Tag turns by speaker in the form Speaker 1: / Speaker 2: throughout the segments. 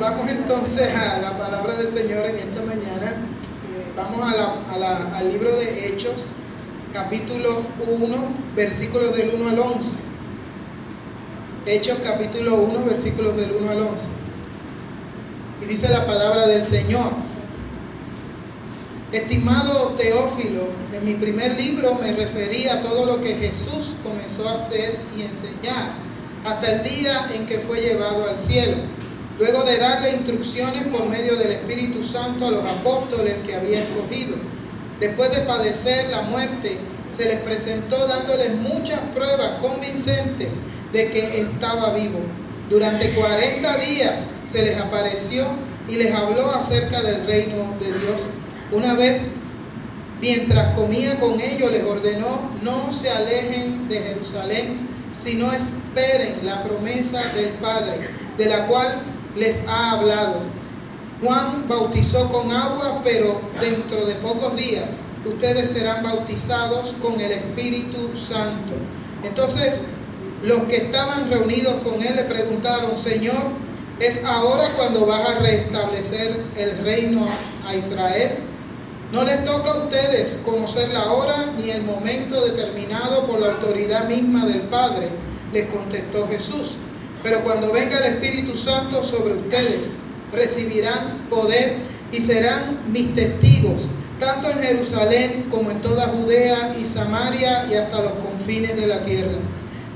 Speaker 1: vamos entonces a la palabra del Señor en esta mañana. Vamos al libro de Hechos, capítulo 1, versículos del 1 al 11. Hechos capítulo 1, versículos del 1 al 11. Y dice la palabra del Señor. Estimado Teófilo, en mi primer libro me referí a todo lo que Jesús comenzó a hacer y enseñar hasta el día en que fue llevado al cielo, luego de darle instrucciones por medio del Espíritu Santo a los apóstoles que había escogido. Después de padecer la muerte, se les presentó dándoles muchas pruebas convincentes de que estaba vivo. Durante 40 días se les apareció y les habló acerca del reino de Dios una vez, mientras comía con ellos, les ordenó, no se alejen de Jerusalén, sino esperen la promesa del Padre, de la cual les ha hablado. Juan bautizó con agua, pero dentro de pocos días ustedes serán bautizados con el Espíritu Santo. Entonces, los que estaban reunidos con él le preguntaron, Señor, ¿es ahora cuando vas a restablecer el reino a Israel? No les toca a ustedes conocer la hora ni el momento determinado por la autoridad misma del Padre, les contestó Jesús. Pero cuando venga el Espíritu Santo sobre ustedes, recibirán poder y serán mis testigos, tanto en Jerusalén como en toda Judea y Samaria y hasta los confines de la tierra.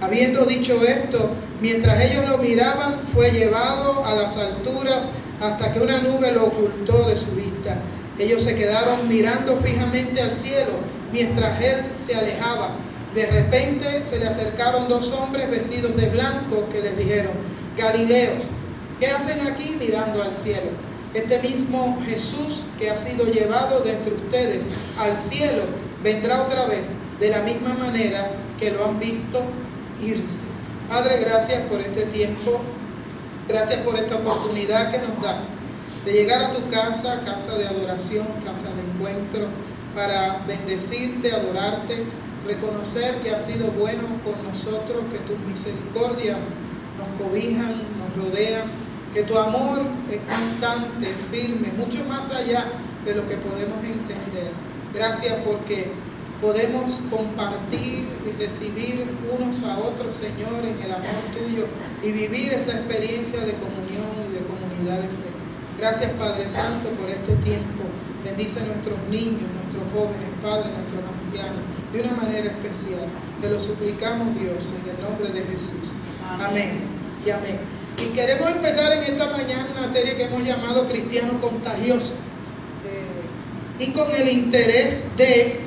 Speaker 1: Habiendo dicho esto, mientras ellos lo miraban, fue llevado a las alturas hasta que una nube lo ocultó de su vista. Ellos se quedaron mirando fijamente al cielo mientras él se alejaba. De repente se le acercaron dos hombres vestidos de blanco que les dijeron, Galileos, ¿qué hacen aquí mirando al cielo? Este mismo Jesús que ha sido llevado de entre ustedes al cielo vendrá otra vez de la misma manera que lo han visto irse. Padre, gracias por este tiempo. Gracias por esta oportunidad que nos das de llegar a tu casa, casa de adoración, casa de encuentro, para bendecirte, adorarte, reconocer que has sido bueno con nosotros, que tus misericordias nos cobijan, nos rodean, que tu amor es constante, firme, mucho más allá de lo que podemos entender. Gracias porque podemos compartir y recibir unos a otros, Señor, en el amor tuyo y vivir esa experiencia de comunión y de comunidad de fe. Gracias Padre Santo por este tiempo. Bendice a nuestros niños, nuestros jóvenes, Padre, nuestros ancianos, de una manera especial. Te lo suplicamos Dios en el nombre de Jesús. Amén. Y amén. Y queremos empezar en esta mañana una serie que hemos llamado Cristiano Contagioso. Y con el interés de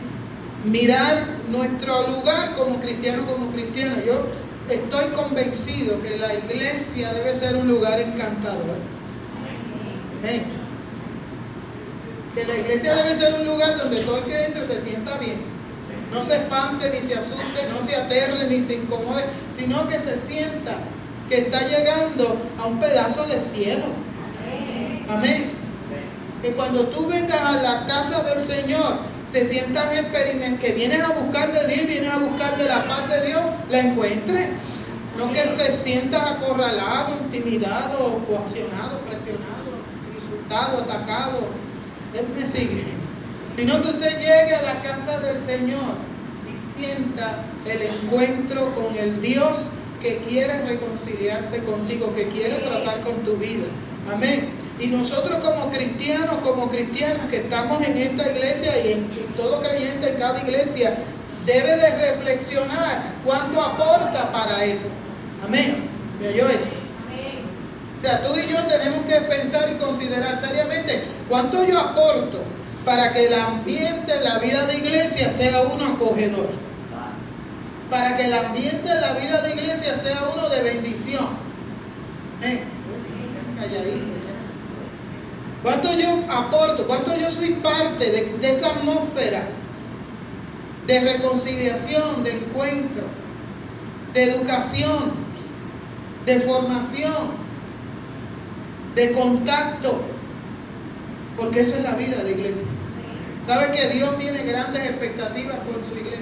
Speaker 1: mirar nuestro lugar como cristiano, como cristiano. Yo estoy convencido que la iglesia debe ser un lugar encantador que la iglesia debe ser un lugar donde todo el que entre se sienta bien. No se espante, ni se asuste, no se aterre, ni se incomode, sino que se sienta que está llegando a un pedazo de cielo. Amén. Que cuando tú vengas a la casa del Señor, te sientas experiment, que vienes a buscar de Dios, vienes a buscar de la paz de Dios, la encuentres. No que se sientas acorralado, intimidado, coaccionado, presionado atacado, Él me sigue. Sino que usted llegue a la casa del Señor y sienta el encuentro con el Dios que quiere reconciliarse contigo, que quiere tratar con tu vida. Amén. Y nosotros como cristianos, como cristianos que estamos en esta iglesia y en todo creyente en cada iglesia, debe de reflexionar cuánto aporta para eso. Amén. ¿Me oyó eso? O sea, tú y yo tenemos que pensar y considerar seriamente cuánto yo aporto para que el ambiente en la vida de iglesia sea uno acogedor. Para que el ambiente en la vida de iglesia sea uno de bendición. ¿Cuánto yo aporto? ¿Cuánto yo soy parte de, de esa atmósfera de reconciliación, de encuentro, de educación, de formación? de contacto, porque esa es la vida de iglesia. ¿Sabe que Dios tiene grandes expectativas por su iglesia?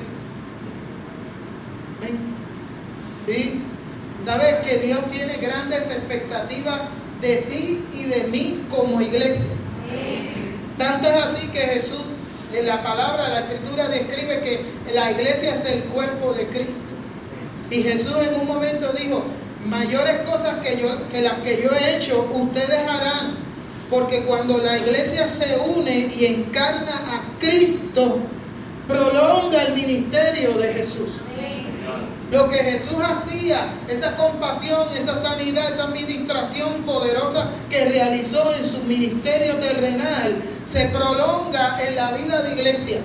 Speaker 1: ¿Sí? ¿Sabe que Dios tiene grandes expectativas de ti y de mí como iglesia. Tanto es así que Jesús, en la palabra, la escritura describe que la iglesia es el cuerpo de Cristo. Y Jesús en un momento dijo, mayores cosas que, yo, que las que yo he hecho, ustedes harán. Porque cuando la iglesia se une y encarna a Cristo, prolonga el ministerio de Jesús. Lo que Jesús hacía, esa compasión, esa sanidad, esa administración poderosa que realizó en su ministerio terrenal, se prolonga en la vida de iglesia.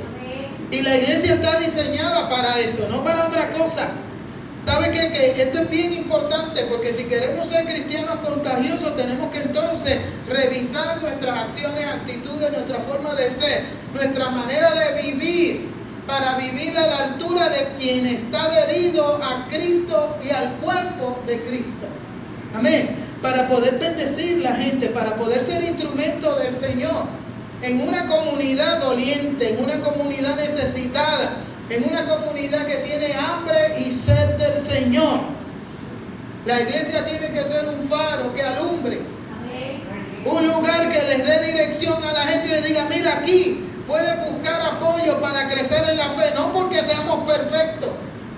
Speaker 1: Y la iglesia está diseñada para eso, no para otra cosa. ¿Sabe qué? Que esto es bien importante porque si queremos ser cristianos contagiosos tenemos que entonces revisar nuestras acciones, actitudes, nuestra forma de ser, nuestra manera de vivir para vivir a la altura de quien está adherido a Cristo y al cuerpo de Cristo. Amén. Para poder bendecir la gente, para poder ser instrumento del Señor en una comunidad doliente, en una comunidad necesitada, en una comunidad que tiene hambre y sed del Señor. La iglesia tiene que ser un faro que alumbre. Un lugar que les dé dirección a la gente y les diga, mira aquí, puedes buscar apoyo para crecer en la fe. No porque seamos perfectos,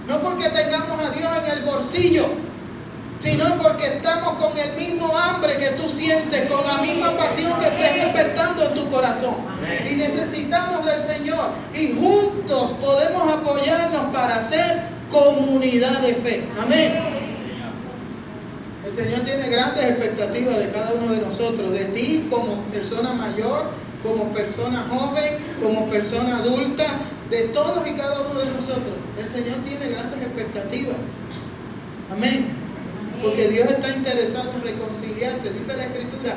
Speaker 1: no porque tengamos a Dios en el bolsillo, sino porque estamos con el mismo hambre que tú sientes, con la misma pasión que estés despertando en necesitamos del Señor. Y juntos podemos apoyarnos para ser comunidad de fe. Amén. El Señor tiene grandes expectativas de cada uno de nosotros, de ti como persona mayor, como persona joven, como persona adulta, de todos y cada uno de nosotros. El Señor tiene grandes expectativas. Amén. Porque Dios está interesado en reconciliarse. Dice la Escritura,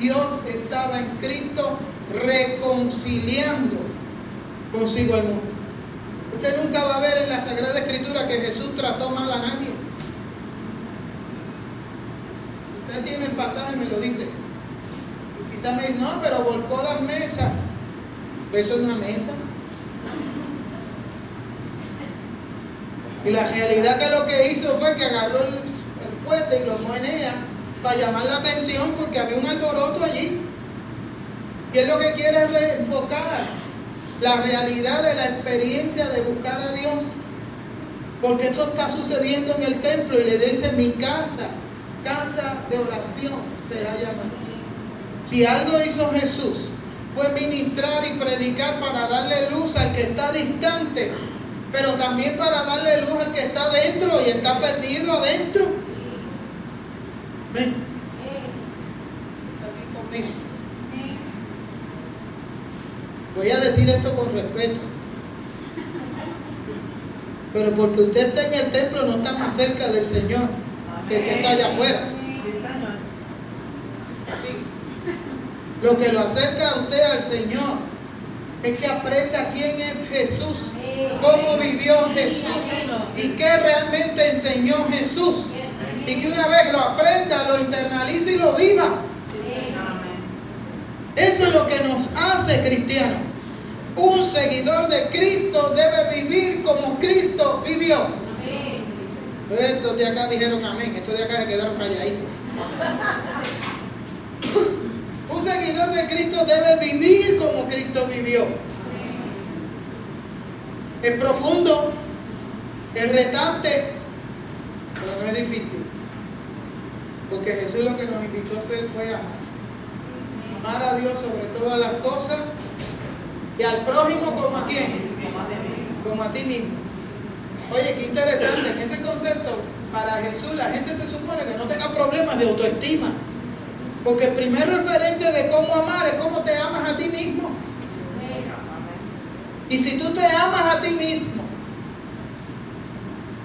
Speaker 1: Dios estaba en Cristo reconciliando consigo al mundo. Usted nunca va a ver en la Sagrada Escritura que Jesús trató mal a nadie. Usted tiene el pasaje, me lo dice. Quizá me dice, no, pero volcó la mesa. Eso es una mesa. Y la realidad que lo que hizo fue que agarró el y lo menea para llamar la atención porque había un alboroto allí. Y él lo que quiere es reenfocar la realidad de la experiencia de buscar a Dios. Porque esto está sucediendo en el templo y le dice, mi casa, casa de oración será llamada. Si algo hizo Jesús fue ministrar y predicar para darle luz al que está distante, pero también para darle luz al que está dentro y está perdido adentro. Ven. Aquí conmigo. Voy a decir esto con respeto. Pero porque usted está en el templo no está más cerca del Señor que el que está allá afuera. Lo que lo acerca a usted al Señor es que aprenda quién es Jesús, cómo vivió Jesús y qué realmente enseñó Jesús y que una vez lo aprenda, lo internalice y lo viva. Eso es lo que nos hace cristianos. Un seguidor de Cristo debe vivir como Cristo vivió. Estos de acá dijeron amén, estos de acá se quedaron calladitos. Un seguidor de Cristo debe vivir como Cristo vivió. Es profundo, es retante, pero no es difícil. Porque Jesús lo que nos invitó a hacer fue amar. Amar a Dios sobre todas las cosas y al prójimo como a quién? Como a ti mismo. Oye, qué interesante, en ese concepto, para Jesús la gente se supone que no tenga problemas de autoestima. Porque el primer referente de cómo amar es cómo te amas a ti mismo. Y si tú te amas a ti mismo,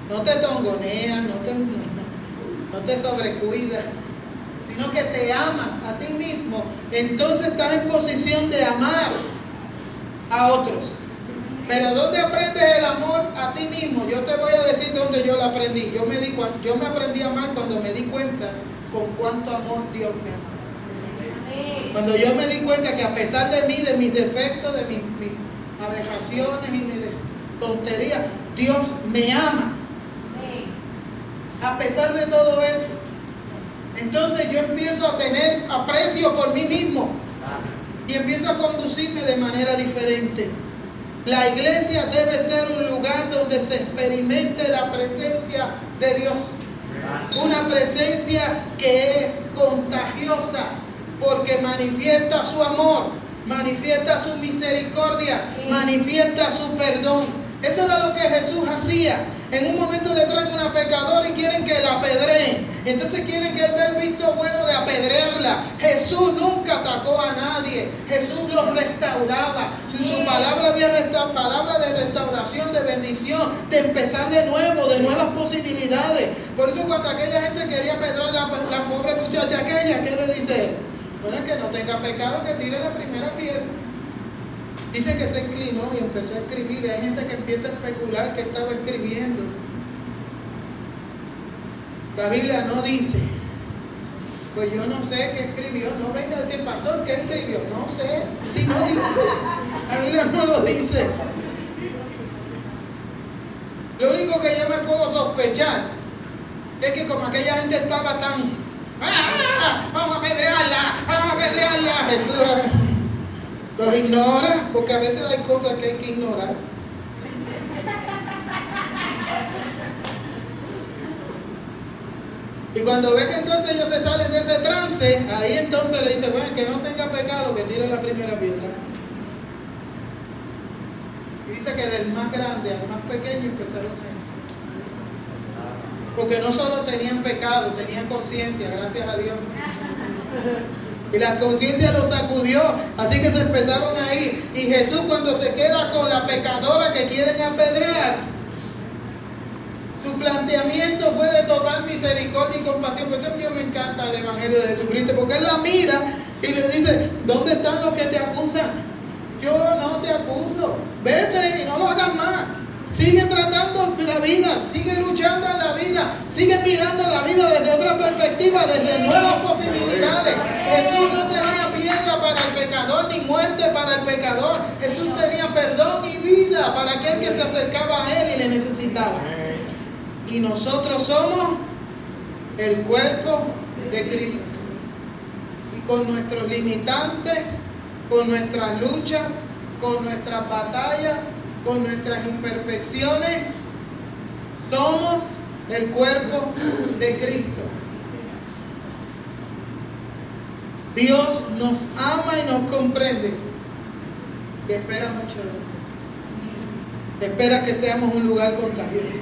Speaker 1: no te tongoneas, no te, no te sobrecuidas, sino que te amas a ti mismo, entonces estás en posición de amar a otros. Pero ¿dónde aprendes el amor a ti mismo? Yo te voy a decir dónde yo lo aprendí. Yo me, di, yo me aprendí a amar cuando me di cuenta con cuánto amor Dios me ama. Cuando yo me di cuenta que a pesar de mí, de mis defectos, de mis, mis abejaciones y mis tonterías, Dios me ama a pesar de todo eso. Entonces yo empiezo a aprecio por mí mismo y empiezo a conducirme de manera diferente. La iglesia debe ser un lugar donde se experimente la presencia de Dios. Una presencia que es contagiosa porque manifiesta su amor, manifiesta su misericordia, manifiesta su perdón. Eso era lo que Jesús hacía. En un momento le traen una pecadora y quieren que la apedreen. Entonces quieren que él dé el visto bueno de apedrearla. Jesús nunca a nadie. Jesús los restauraba. Su palabra había palabra de restauración, de bendición, de empezar de nuevo, de nuevas posibilidades. Por eso cuando aquella gente quería apedrear la, la pobre muchacha aquella, ¿qué le dice? Bueno, que no tenga pecado, que tire la primera piedra. Dice que se inclinó y empezó a escribir. Y hay gente que empieza a especular que estaba escribiendo. La Biblia no dice. Pues yo no sé qué escribió. No venga a decir, pastor, ¿qué escribió? No sé. Si no dice. La Biblia no lo dice. Lo único que yo me puedo sospechar es que como aquella gente estaba tan... ¡Ah! Vamos a apedrearla, vamos a apedrearla, Jesús. Los ignora, porque a veces hay cosas que hay que ignorar. Y cuando ve que entonces ellos se salen de ese trance, ahí entonces le dice, bueno, que no tenga pecado, que tire la primera piedra. Y dice que del más grande al más pequeño empezaron a Porque no solo tenían pecado, tenían conciencia, gracias a Dios. Y la conciencia los sacudió. Así que se empezaron a ir. Y Jesús cuando se queda con la pecadora que quieren apedrear, planteamiento fue de total misericordia y compasión. Por eso a me encanta el Evangelio de Jesucristo. Porque él la mira y le dice, ¿dónde están los que te acusan? Yo no te acuso. Vete y no lo hagas más. Sigue tratando la vida, sigue luchando en la vida, sigue mirando la vida desde otra perspectiva, desde nuevas posibilidades. Jesús no tenía piedra para el pecador ni muerte para el pecador. Jesús tenía perdón y vida para aquel que se acercaba a Él y le necesitaba. Y nosotros somos el cuerpo de Cristo. Y con nuestros limitantes, con nuestras luchas, con nuestras batallas, con nuestras imperfecciones, somos el cuerpo de Cristo. Dios nos ama y nos comprende y espera mucho de nosotros. Espera que seamos un lugar contagioso.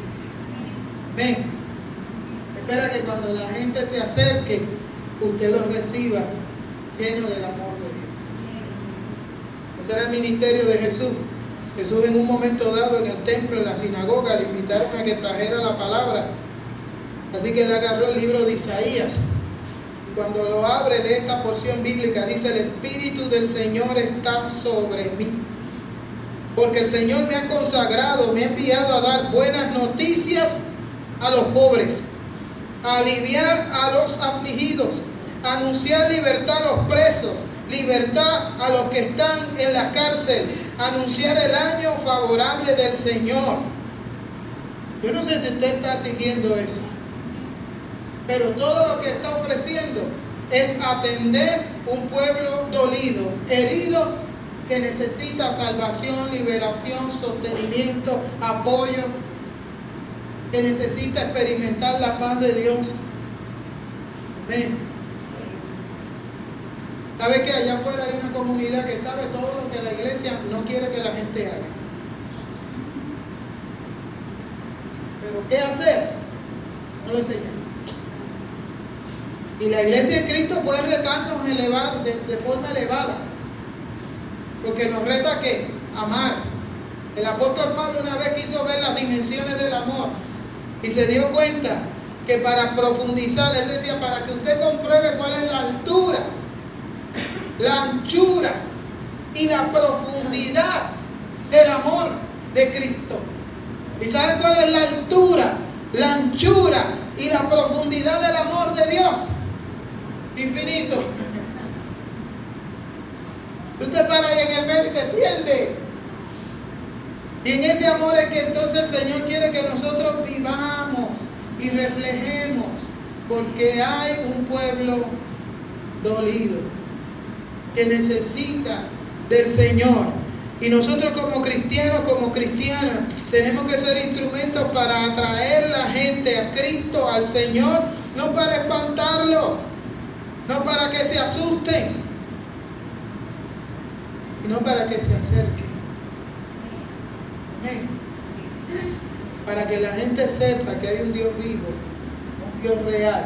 Speaker 1: Ven. Espera que cuando la gente se acerque, usted los reciba lleno del amor de Dios. Ese era el ministerio de Jesús. Jesús en un momento dado en el templo, en la sinagoga, le invitaron a que trajera la palabra. Así que le agarró el libro de Isaías. Cuando lo abre, lee esta porción bíblica. Dice, el Espíritu del Señor está sobre mí. Porque el Señor me ha consagrado, me ha enviado a dar buenas noticias a los pobres, aliviar a los afligidos, anunciar libertad a los presos, libertad a los que están en la cárcel anunciar el año favorable del Señor. Yo no sé si usted está siguiendo eso, pero todo lo que está ofreciendo es atender un pueblo dolido, herido, que necesita salvación, liberación, sostenimiento, apoyo, que necesita experimentar la paz de Dios. Ven. ¿Sabe que allá afuera hay una comunidad que sabe todo lo que la iglesia no quiere que la gente haga? Pero ¿qué hacer? No lo enseñan. Y la iglesia de Cristo puede retarnos de, de, forma elevada. Porque nos reta que amar. El apóstol Pablo una vez quiso ver las dimensiones del amor y se dio cuenta que para profundizar, él decía, para que usted compruebe cuál es la altura la anchura y la profundidad del amor de Cristo. ¿Y saben cuál es la altura, la anchura y la profundidad del amor de Dios? Infinito. Usted para ahí en el medio y te pierde. Y en ese amor es que entonces el Señor quiere que nosotros vivamos y reflejemos, porque hay un pueblo dolido, que necesita del Señor. Y nosotros como cristianos, como cristianas, tenemos que ser instrumentos para atraer la gente a Cristo, al Señor, no para espantarlo, no para que se asusten, sino para que se acerquen. Para que la gente sepa que hay un Dios vivo, un Dios real,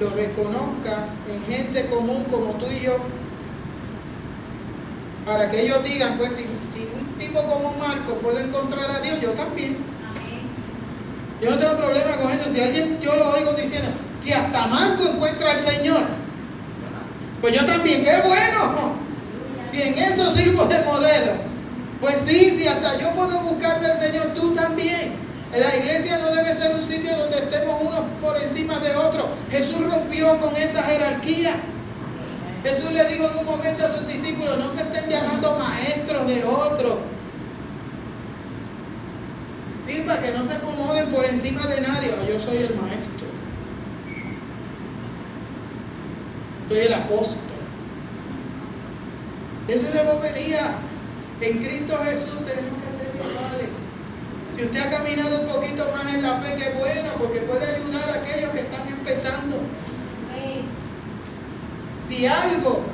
Speaker 1: lo reconozca en gente común como tú y yo para que ellos digan, pues si, un tipo como Marco puede encontrar a Dios, yo también. Yo no tengo problema con eso. Si alguien yo lo oigo diciendo, si hasta Marco encuentra al Señor, pues yo también, qué bueno. Si en eso sirvo de modelo. Pues sí, si hasta yo puedo buscar del Señor, tú también. La iglesia no debe ser un sitio donde estemos unos por encima de otros. Jesús rompió con esa jerarquía. Jesús le dijo en un momento a sus discípulos, no se estén llamando maestros de otros. Sí, para que no se acomoden por encima de nadie. Ah, yo soy el maestro. Soy el apóstol. Ese de bobería. En Cristo Jesús tenemos que ser iguales. Si usted ha caminado un poquito más en la fe, qué bueno, porque puede ayudar a aquellos que están empezando si algo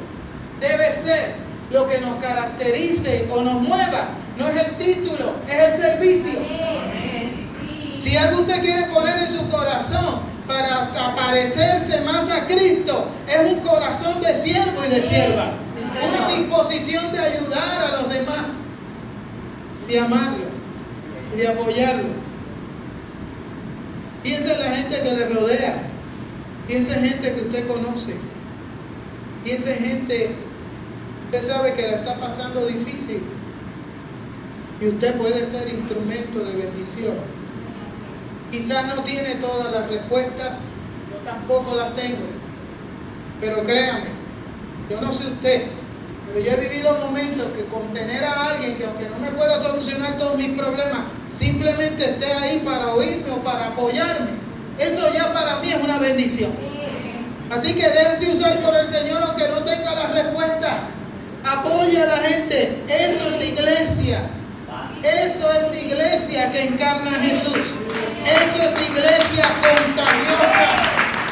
Speaker 1: debe ser lo que nos caracterice o nos mueva, no es el título, es el servicio. Si algo usted quiere poner en su corazón para aparecerse más a Cristo, es un corazón de siervo y de sierva. Una disposición de ayudar a los demás, de amarlo y de apoyarlo. Piense en la gente que le rodea. Piense en gente que usted conoce. Piense gente, usted sabe que la está pasando difícil y usted puede ser instrumento de bendición. Quizás no tiene todas las respuestas, yo tampoco las tengo, pero créame, yo no sé usted, pero yo he vivido momentos que con tener a alguien que aunque no me pueda solucionar todos mis problemas, simplemente esté ahí para oírme o para apoyarme, eso ya para mí es una bendición. Así que déjense usar por el Señor aunque no tenga la respuesta. Apoya a la gente. Eso es iglesia. Eso es iglesia que encarna a Jesús. Eso es iglesia contagiosa.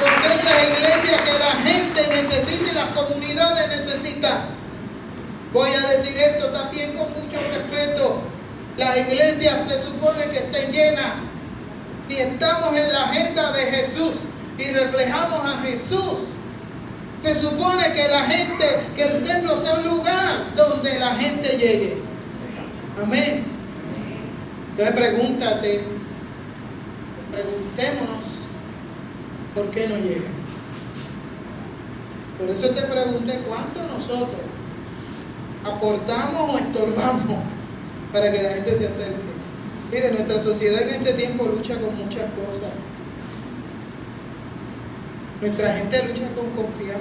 Speaker 1: Porque esa es iglesia que la gente necesita y las comunidades necesitan. Voy a decir esto también con mucho respeto. Las iglesias se supone que estén llenas. Si estamos en la agenda de Jesús, y reflejamos a Jesús. Se supone que la gente, que el templo sea un lugar donde la gente llegue. Amén. Entonces pregúntate, preguntémonos, ¿por qué no llega? Por eso te pregunté, ¿cuánto nosotros aportamos o estorbamos para que la gente se acerque? Mire, nuestra sociedad en este tiempo lucha con muchas cosas. Nuestra gente lucha con confiar.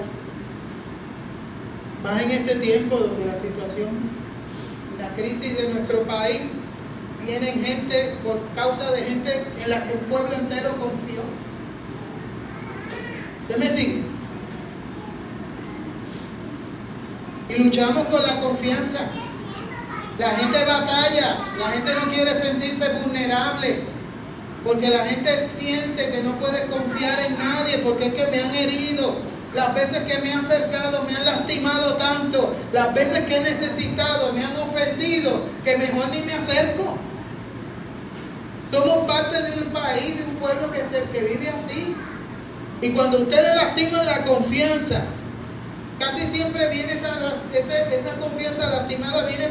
Speaker 1: Más en este tiempo donde la situación, la crisis de nuestro país, vienen gente por causa de gente en la que un pueblo entero confió. ¿Usted me Y luchamos con la confianza. La gente batalla, la gente no quiere sentirse vulnerable. Porque la gente siente que no puede confiar en nadie porque es que me han herido. Las veces que me han acercado me han lastimado tanto. Las veces que he necesitado me han ofendido que mejor ni me acerco. Somos parte de un país, de un pueblo que, que vive así. Y cuando usted le lastima la confianza, casi siempre viene esa, esa, esa confianza lastimada, viene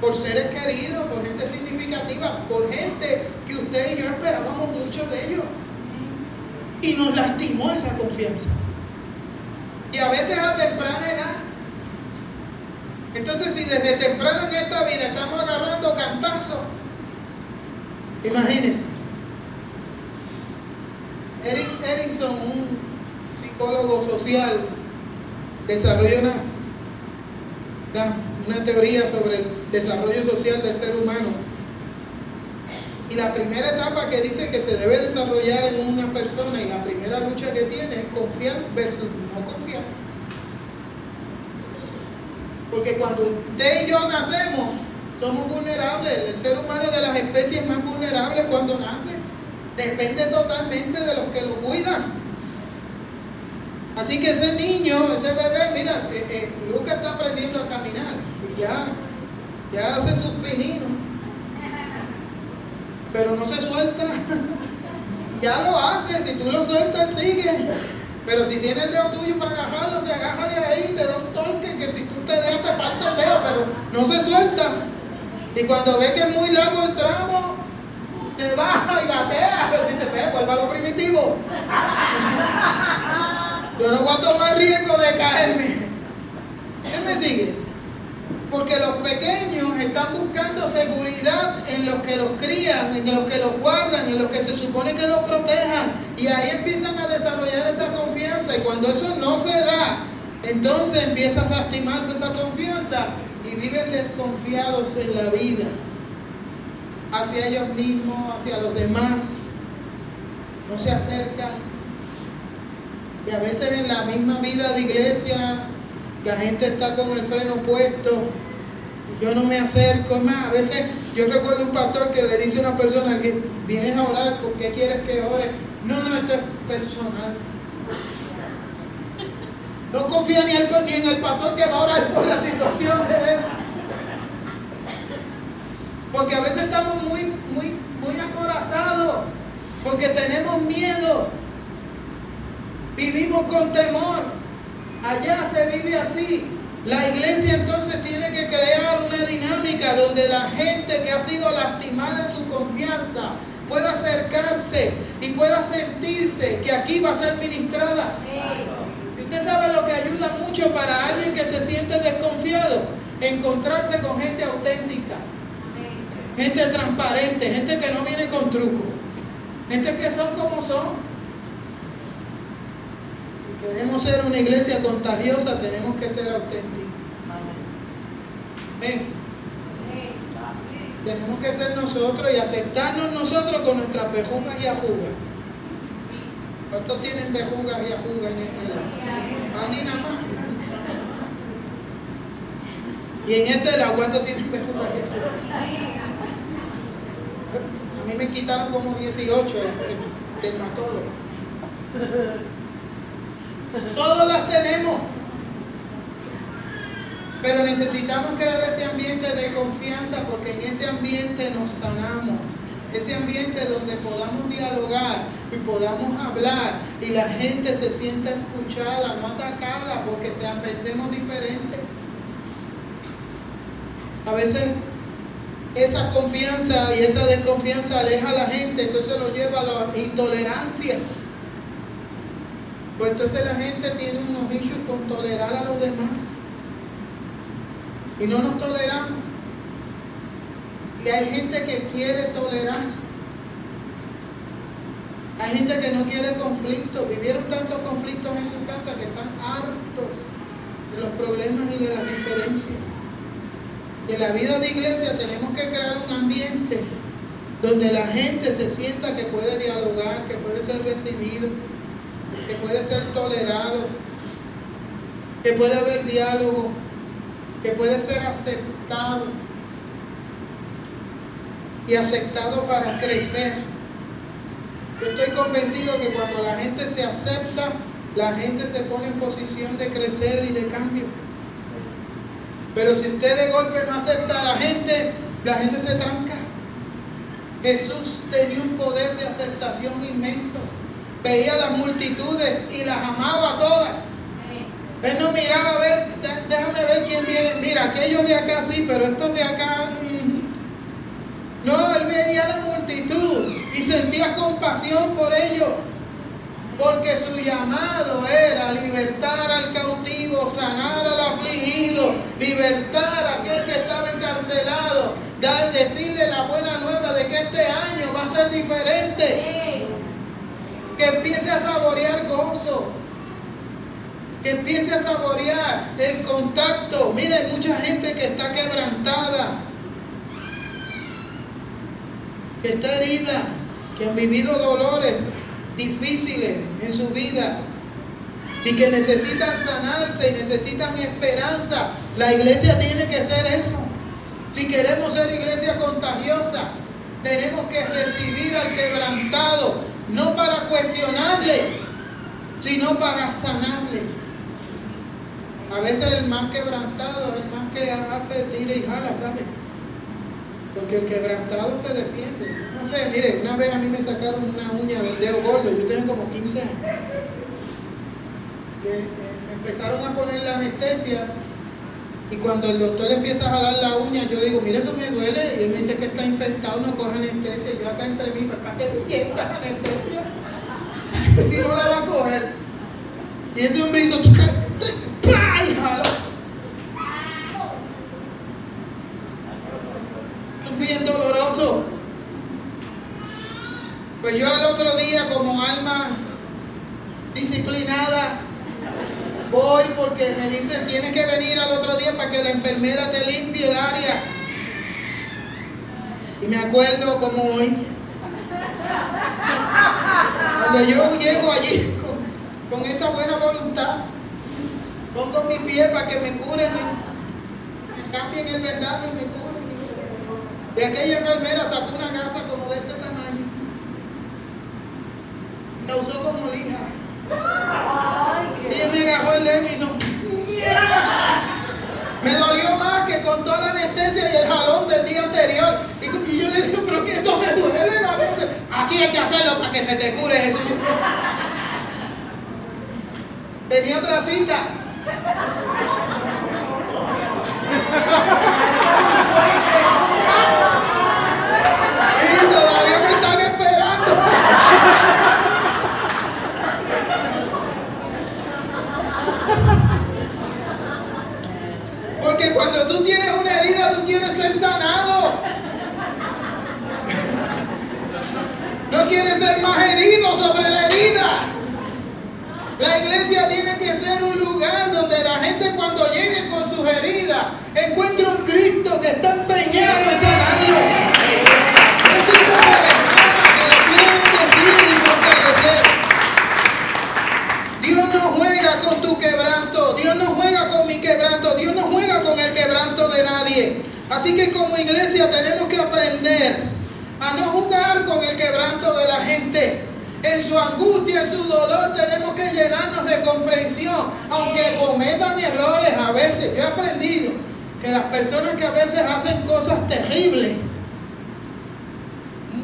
Speaker 1: por seres queridos, por gente significativa, por gente que usted y yo esperábamos mucho de ellos. Y nos lastimó esa confianza. Y a veces a temprana edad. Entonces, si desde temprano en esta vida estamos agarrando cantazos, imagínense. Eric Erickson, un psicólogo social, desarrolló una, una una teoría sobre el desarrollo social del ser humano. Y la primera etapa que dice que se debe desarrollar en una persona y la primera lucha que tiene es confiar versus no confiar. Porque cuando usted y yo nacemos, somos vulnerables. El ser humano es de las especies más vulnerables cuando nace. Depende totalmente de los que lo cuidan. Así que ese niño, ese bebé, mira, eh, eh, Lucas está aprendiendo a caminar y ya, ya hace sus pininos. Pero no se suelta. ya lo hace, si tú lo sueltas, él sigue. Pero si tiene el dedo tuyo para agajarlo, se agaja de ahí, te da un torque que si tú te dejas te falta el dedo, pero no se suelta. Y cuando ve que es muy largo el tramo, se baja y gatea. Dice, ve, vuelva a lo primitivo. Yo no voy a tomar riesgo de caerme. ¿Qué me sigue? Porque los pequeños están buscando seguridad en los que los crían, en los que los guardan, en los que se supone que los protejan. Y ahí empiezan a desarrollar esa confianza. Y cuando eso no se da, entonces empieza a lastimarse esa confianza y viven desconfiados en la vida, hacia ellos mismos, hacia los demás. No se acercan. Y a veces en la misma vida de iglesia, la gente está con el freno puesto y yo no me acerco más. A veces yo recuerdo un pastor que le dice a una persona que vienes a orar, ¿por qué quieres que ore? No, no, esto es personal. No confía ni, ni en el pastor que va a orar por la situación de él. Porque a veces estamos muy, muy, muy acorazados. Porque tenemos miedo. Vivimos con temor. Allá se vive así. La iglesia entonces tiene que crear una dinámica donde la gente que ha sido lastimada en su confianza pueda acercarse y pueda sentirse que aquí va a ser ministrada. Usted sabe lo que ayuda mucho para alguien que se siente desconfiado, encontrarse con gente auténtica, gente transparente, gente que no viene con truco, gente que son como son. Queremos ser una iglesia contagiosa, tenemos que ser auténticos. Tenemos que ser nosotros y aceptarnos nosotros con nuestras bejugas y ajugas. ¿Cuántos tienen bejugas y ajugas en este lado? A mí nada más. Y en este lado, ¿cuántos tienen bejugas y ajugas? A mí me quitaron como 18 el dermatólogo. Todos las tenemos. Pero necesitamos crear ese ambiente de confianza porque en ese ambiente nos sanamos ese ambiente donde podamos dialogar y podamos hablar y la gente se sienta escuchada, no atacada, porque sean, pensemos diferente. A veces esa confianza y esa desconfianza aleja a la gente, entonces lo lleva a la intolerancia. Pues entonces la gente tiene unos issues con tolerar a los demás. Y no nos toleramos. Y hay gente que quiere tolerar. Hay gente que no quiere conflicto. Vivieron tantos conflictos en su casa que están hartos de los problemas y de las diferencias. En la vida de iglesia tenemos que crear un ambiente donde la gente se sienta que puede dialogar, que puede ser recibido, que puede ser tolerado, que puede haber diálogo, que puede ser aceptado y aceptado para crecer. Yo estoy convencido que cuando la gente se acepta, la gente se pone en posición de crecer y de cambio. Pero si usted de golpe no acepta a la gente, la gente se tranca. Jesús tenía un poder de aceptación inmenso. Veía las multitudes y las amaba a todas. Él no miraba a ver, déjame ver quién viene. Mira, aquellos de acá sí, pero estos de acá no, él veía a la multitud y sentía compasión por ellos. Porque su llamado era libertar al cautivo, sanar al afligido, libertar a aquel que estaba encarcelado, dar, decirle la buena nueva de que este año va a ser diferente. Que empiece a saborear gozo, que empiece a saborear el contacto. Mire, mucha gente que está quebrantada, que está herida, que han vivido dolores difíciles en su vida. y que necesitan sanarse y necesitan esperanza. La iglesia tiene que ser eso. Si queremos ser iglesia contagiosa, tenemos que recibir al quebrantado, no para cuestionarle, sino para sanarle. A veces el más quebrantado el más que hace tira y jala, ¿sabe? Porque el quebrantado se defiende. No sé, mire, una vez a mí me sacaron una uña del dedo gordo, yo tenía como 15 años. Me, empezaron a poner la anestesia y cuando el doctor empieza a jalar la uña, yo le digo, mire, eso me duele. Y él me dice que está infectado, no coge anestesia. Y yo acá entre mí, ¿para qué inyectas anestesia? si no la va a coger. Y ese hombre hizo, ¡ay, jaló! Es bien doloroso. Pues yo al otro día, como alma disciplinada, Voy porque me dicen, tienes que venir al otro día para que la enfermera te limpie el área. Y me acuerdo como hoy. Cuando yo llego allí con, esta buena voluntad, pongo mi pie para que me curen, me cambien el vendaje y me curen. Y aquella enfermera sacó una gasa como de este tamaño. La usó como lija. Me agarró el dedo y hizo. Me dolió más que con toda la anestesia y el jalón del día anterior. Y, yo le digo, pero que esto me duele la Así hay que hacerlo para que se te cure eso. Tenía otra cita. y todavía me están esperando. Porque cuando tú tienes una herida, tú quieres sanado. No quieres ser más herido sobre la herida. La iglesia tiene que ser un lugar donde la gente cuando llegue con sus heridas encuentre un Cristo que está empeñado en sanarlo. Un Cristo que le ama, que lo quiere bendecir y fortalecer. Dios no juega con tu quebranto, Dios no juega con mi quebranto, Dios no juega con el quebranto de nadie. Así que como iglesia tenemos que aprender a no jugar con el quebranto de la gente. En su angustia, en su dolor tenemos que llenarnos de comprensión, aunque cometan errores a veces. He aprendido que las personas que a veces hacen cosas terribles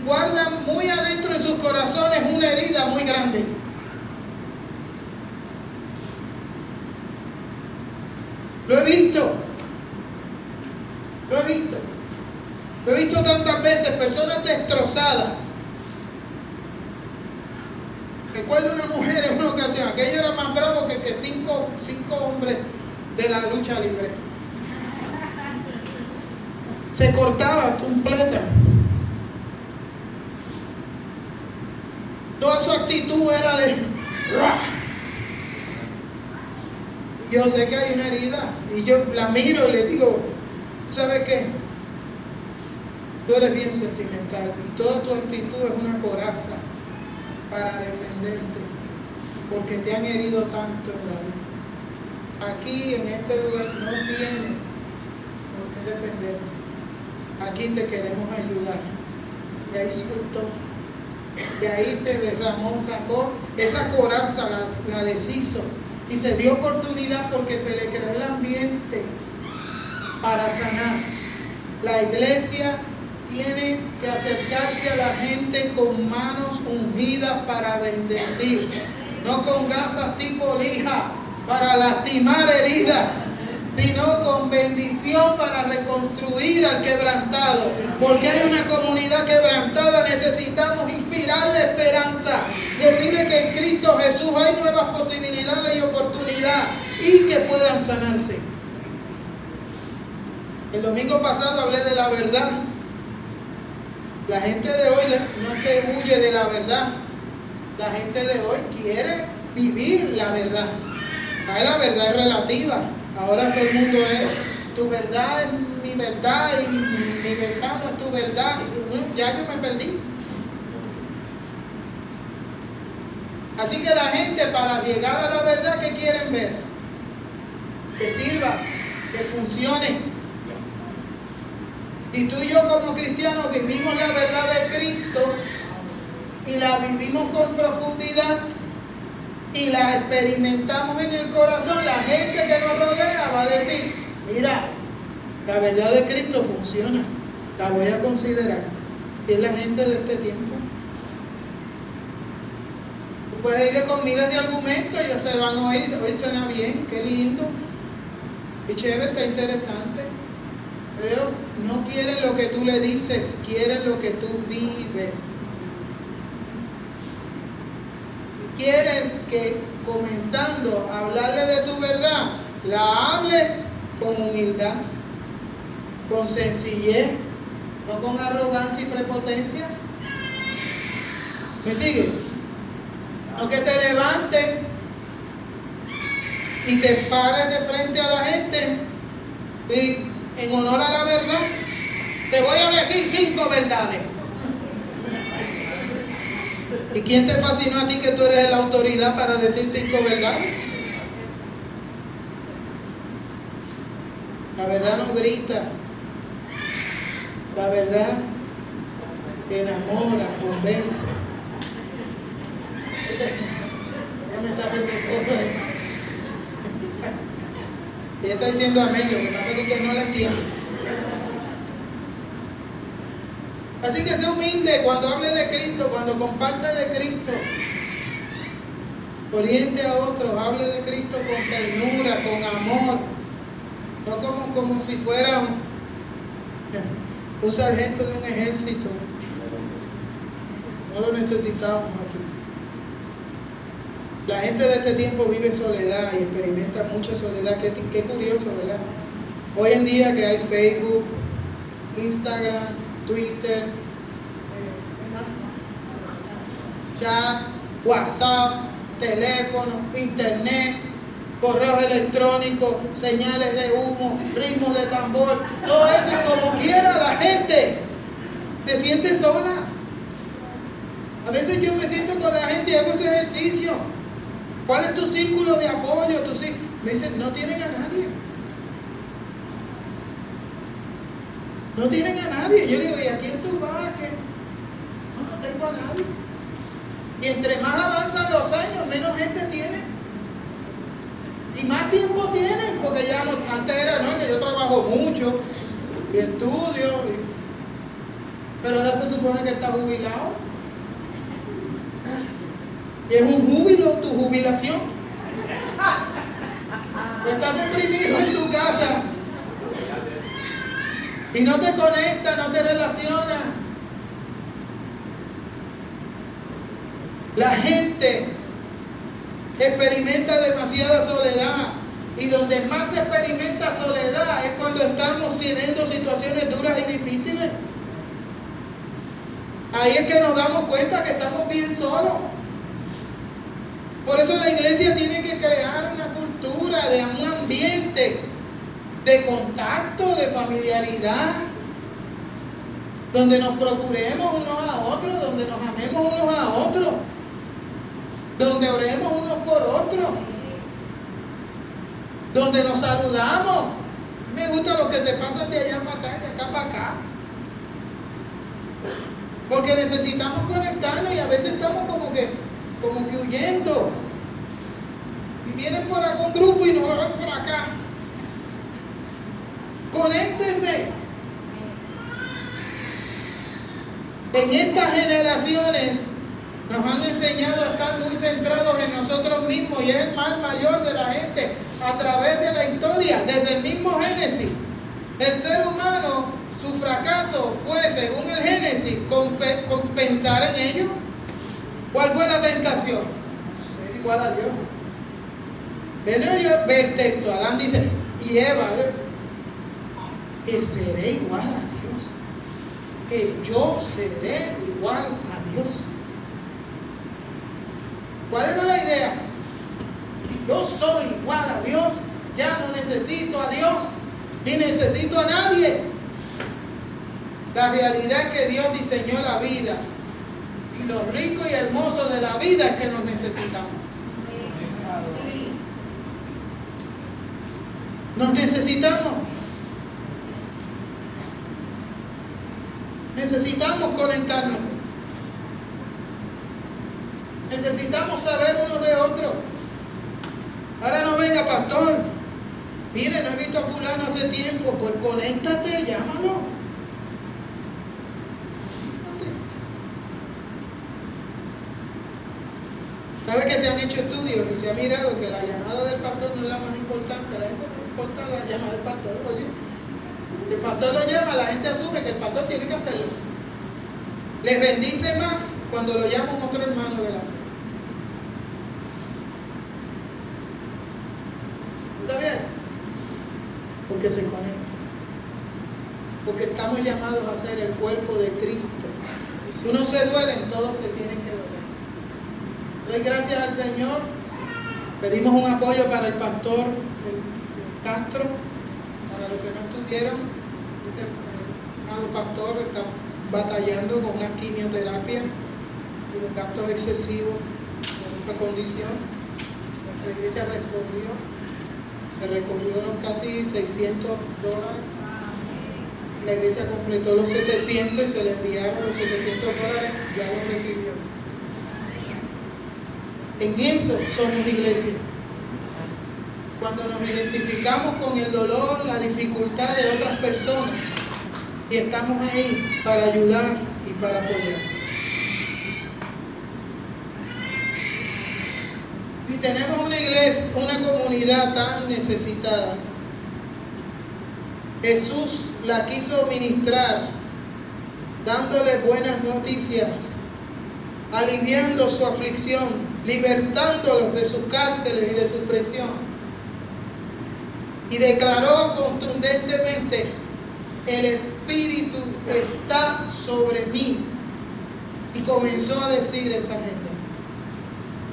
Speaker 1: guardan muy adentro de sus corazones una herida muy grande. Lo he visto. He visto. Lo he visto tantas veces, personas destrozadas. Recuerdo una mujer en una ocasión, aquello era más bravo que, que cinco, cinco hombres de la lucha libre. Se cortaba completa. Toda su actitud era de... Yo sé que hay una herida y yo la miro y le digo, ¿sabe qué? Tú eres bien sentimental y toda tu actitud es una coraza para defenderte porque te han herido tanto en la vida. Aquí en este lugar no tienes por qué defenderte. Aquí te queremos ayudar. Y ahí soltó. De ahí se derramó, sacó esa coraza, la, la deshizo y se dio oportunidad porque se le creó el ambiente para sanar. La iglesia tiene que acercarse a la gente con manos ungidas para bendecir, no con gasas tipo lija para lastimar heridas sino con bendición para reconstruir al quebrantado. Porque hay una comunidad quebrantada, necesitamos inspirarle esperanza, decirle que en Cristo Jesús hay nuevas posibilidades y oportunidades y que puedan sanarse. El domingo pasado hablé de la verdad. La gente de hoy no es que huye de la verdad. La gente de hoy quiere vivir la verdad. la verdad es relativa. Ahora todo el mundo es, tu verdad es mi verdad y mi verdad no es tu verdad. Ya yo me perdí. Así que la gente para llegar a la verdad que quieren ver, que sirva, que funcione. Si tú y yo como cristianos vivimos la verdad de Cristo y la vivimos con profundidad y la experimentamos en el corazón, la gente que nos rodea va a decir, mira, la verdad de Cristo funciona, la voy a considerar. Si es la gente de este tiempo. Tú puedes irle con miles de argumentos y ustedes van a oír y dicen, hoy suena bien, qué lindo, qué chévere, está interesante. No quieren lo que tú le dices, quieren lo que tú vives. Y quieres que comenzando a hablarle de tu verdad, la hables con humildad, con sencillez, no con arrogancia y prepotencia. ¿Me sigue? No que te levantes y te pares de frente a la gente y en honor a la verdad te voy a decir cinco verdades. ¿Y quién te fascinó a ti que tú eres la autoridad para decir cinco verdades? La verdad no grita, la verdad enamora, convence. Está diciendo amén, lo que pasa es que no la entiende. Así que sea humilde cuando hable de Cristo, cuando comparte de Cristo. Oriente a otros, hable de Cristo con ternura, con amor. No como, como si fuera un, un sargento de un ejército. No lo necesitamos así. La gente de este tiempo vive soledad y experimenta mucha soledad. Qué, curioso, ¿verdad? Hoy en día que hay Facebook, Instagram, Twitter, chat, WhatsApp, teléfono, internet, correos electrónicos, señales de humo, ritmos de tambor, todo eso como quiera la gente se siente sola. A veces yo me siento con la gente y hago ese ejercicio. ¿Cuál es tu círculo de apoyo? Tu me dicen, no tienen a nadie. No tienen a nadie. Yo le digo, ¿y a quién tú vas? ¿Qué? No, no tengo a nadie. Y entre más avanzan los años, menos gente tiene. Y más tiempo tienen, porque ya no, antes era, no, que yo trabajo mucho y estudio, pero ahora se supone que está jubilado. Y es un júbilo tu jubilación. Estás deprimido en tu casa y no te conecta, no te relaciona. La gente experimenta demasiada soledad. Y donde más se experimenta soledad es cuando estamos teniendo situaciones duras y difíciles. Ahí es que nos damos cuenta que estamos bien solos. Por eso la iglesia tiene que crear una cultura de un ambiente de contacto, de familiaridad, donde nos procuremos unos a otros, donde nos amemos unos a otros, donde oremos unos por otros, donde nos saludamos. Me gusta los que se pasan de allá para acá y de acá para acá. Porque necesitamos conectarnos y a veces estamos como que, como que huyendo. Vienen por un grupo y nos van por acá. Conéctese. En estas generaciones nos han enseñado a estar muy centrados en nosotros mismos y es el mal mayor de la gente a través de la historia, desde el mismo Génesis. El ser humano, su fracaso fue, según el Génesis, con, pensar en ello. ¿Cuál fue la tentación? Ser igual a Dios. Ve el texto, Adán dice, y Eva, que seré igual a Dios. Que yo seré igual a Dios. ¿Cuál era la idea? Si yo soy igual a Dios, ya no necesito a Dios, ni necesito a nadie. La realidad es que Dios diseñó la vida lo rico y hermoso de la vida es que nos necesitamos. Nos necesitamos. Necesitamos conectarnos. Necesitamos saber uno de otro. Ahora no venga, pastor. Mire, no he visto a fulano hace tiempo. Pues conéctate, llámalo. ¿Sabe que se han hecho estudios y se ha mirado que la llamada del pastor no es la más importante? La gente no importa la llamada del pastor. Oye, el pastor lo llama, la gente asume que el pastor tiene que hacerlo. Les bendice más cuando lo llama un otro hermano de la fe. ¿Sabías? Porque se conecta. Porque estamos llamados a ser el cuerpo de Cristo. Si uno se duele, todos se tienen que doler. Doy gracias al Señor. Pedimos un apoyo para el pastor Castro, para los que no estuvieron. Dice, el pastor está batallando con una quimioterapia y los gastos excesivos en esa condición. Nuestra iglesia respondió se recogieron casi 600 dólares. La iglesia completó los 700 y se le enviaron los 700 dólares, ya lo recibió. En eso somos iglesia. Cuando nos identificamos con el dolor, la dificultad de otras personas y estamos ahí para ayudar y para apoyar. Si tenemos una iglesia, una comunidad tan necesitada, Jesús la quiso ministrar, dándole buenas noticias, aliviando su aflicción, libertándolos de sus cárceles y de su presión. Y declaró contundentemente, el Espíritu está sobre mí. Y comenzó a decir esa gente.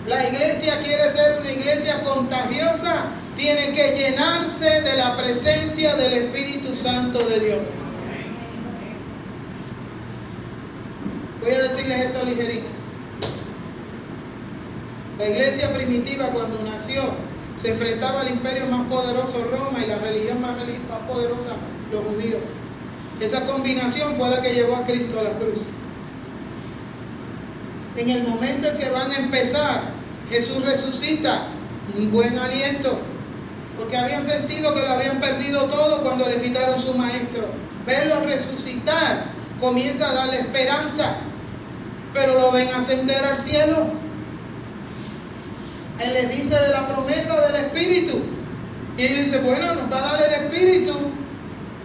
Speaker 1: La iglesia quiere ser una iglesia contagiosa, tiene que llenarse de la presencia del Espíritu Santo de Dios. Voy a decirles esto ligerito. La iglesia primitiva cuando nació se enfrentaba al imperio más poderoso Roma y la religión más, poderosa los judíos. Esa combinación fue la que llevó a Cristo a la cruz. En el momento en que van a empezar Jesús resucita, un buen aliento, porque habían sentido que lo habían perdido todo cuando le quitaron su maestro. Verlo resucitar comienza a darle esperanza, pero lo ven ascender al cielo. Él les dice de la promesa del Espíritu. Y ellos dicen, bueno, nos va a dar el Espíritu.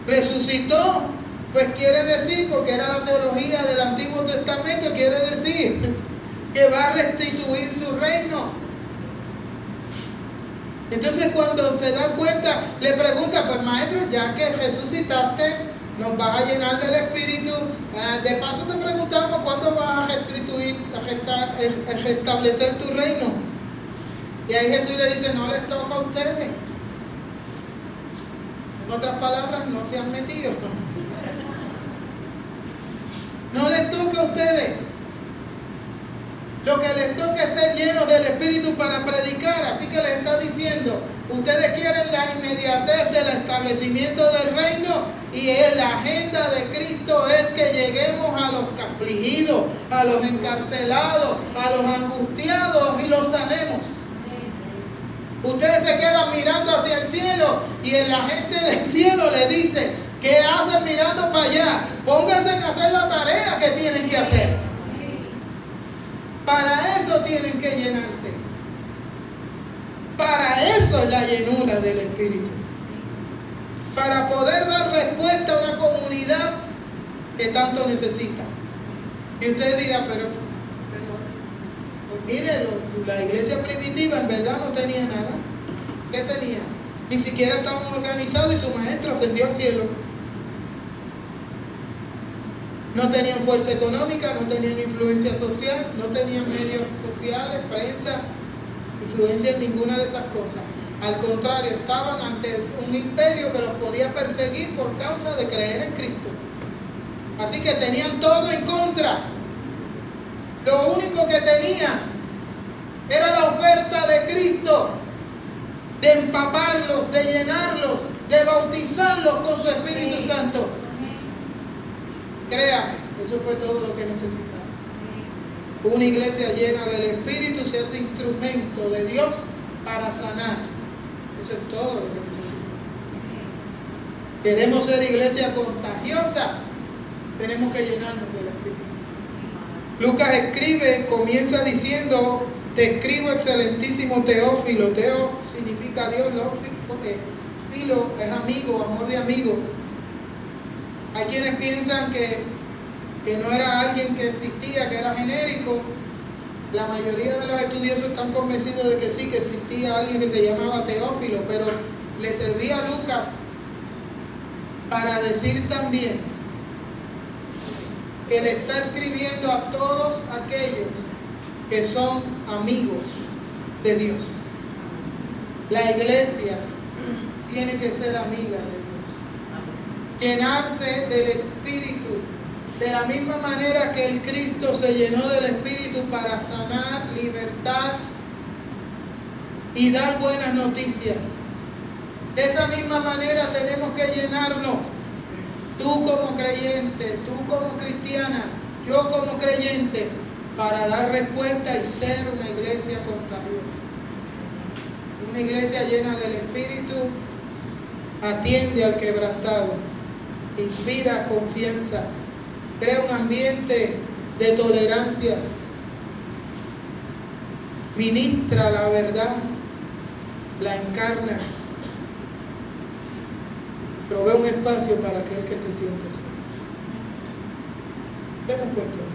Speaker 1: Resucitó. Pues quiere decir, porque era la teología del Antiguo Testamento, quiere decir que va a restituir su reino. Entonces cuando se dan cuenta, le pregunta, pues maestro, ya que resucitaste, nos vas a llenar del Espíritu. Ah, de paso te preguntamos cuándo vas a restituir, a restablecer tu reino. Y ahí Jesús le dice, no les toca a ustedes. En otras palabras, no se han metido. No les toca a ustedes. Lo que les toca es ser llenos del Espíritu para predicar. Así que les está diciendo, ustedes quieren la inmediatez del establecimiento del reino y la agenda de Cristo es que lleguemos a los afligidos, a los encarcelados, a los angustiados y los sanemos. Ustedes se quedan mirando hacia el cielo y en la gente del cielo le dice, ¿qué hacen mirando para allá? Pónganse a hacer la tarea que tienen que hacer. Para eso tienen que llenarse. Para eso es la llenura del Espíritu. Para poder dar respuesta a una comunidad que tanto necesita. Y usted dirá, pero, mire, la iglesia primitiva en verdad no tenía nada. ¿Qué tenía? Ni siquiera estaban organizados y su maestro ascendió al cielo. No tenían fuerza económica, no tenían influencia social, no tenían medios sociales, prensa, influencia en ninguna de esas cosas. Al contrario, estaban ante un imperio que los podía perseguir por causa de creer en Cristo. Así que tenían todo en contra. lo único que tenía era la oferta de Cristo, de empaparlos, de llenarlos, de bautizarlos con su Espíritu Santo. Créame, eso fue todo lo que necesitaba. Una iglesia llena del Espíritu se hace instrumento de Dios para sanar. Eso es todo lo que necesitamos. Queremos ser iglesia contagiosa, tenemos que llenarnos del Espíritu. Lucas escribe, comienza diciendo, te escribo excelentísimo Teófilo. Teo significa Dios, filo es amigo, amor de amigo. Hay quienes piensan que, que no era alguien que existía, que era genérico. La mayoría de los estudiosos están convencidos de que sí, que existía alguien que se llamaba Teófilo, pero le servía a Lucas para decir también que le está escribiendo a todos aquellos que son amigos de Dios. La iglesia tiene que ser amiga de Dios. Llenarse del Espíritu. De la misma manera que el Cristo se llenó del Espíritu para sanar, libertad y dar buenas noticias. De esa misma manera tenemos que llenarnos. Tú como creyente, tú como cristiana, yo como creyente, para dar respuesta y ser una iglesia contagiosa. Una iglesia llena del Espíritu atiende al quebrantado, inspira confianza, crea un ambiente de tolerancia, ministra la verdad, la encarna provee un espacio para aquel que se siente solo. Demos puesto.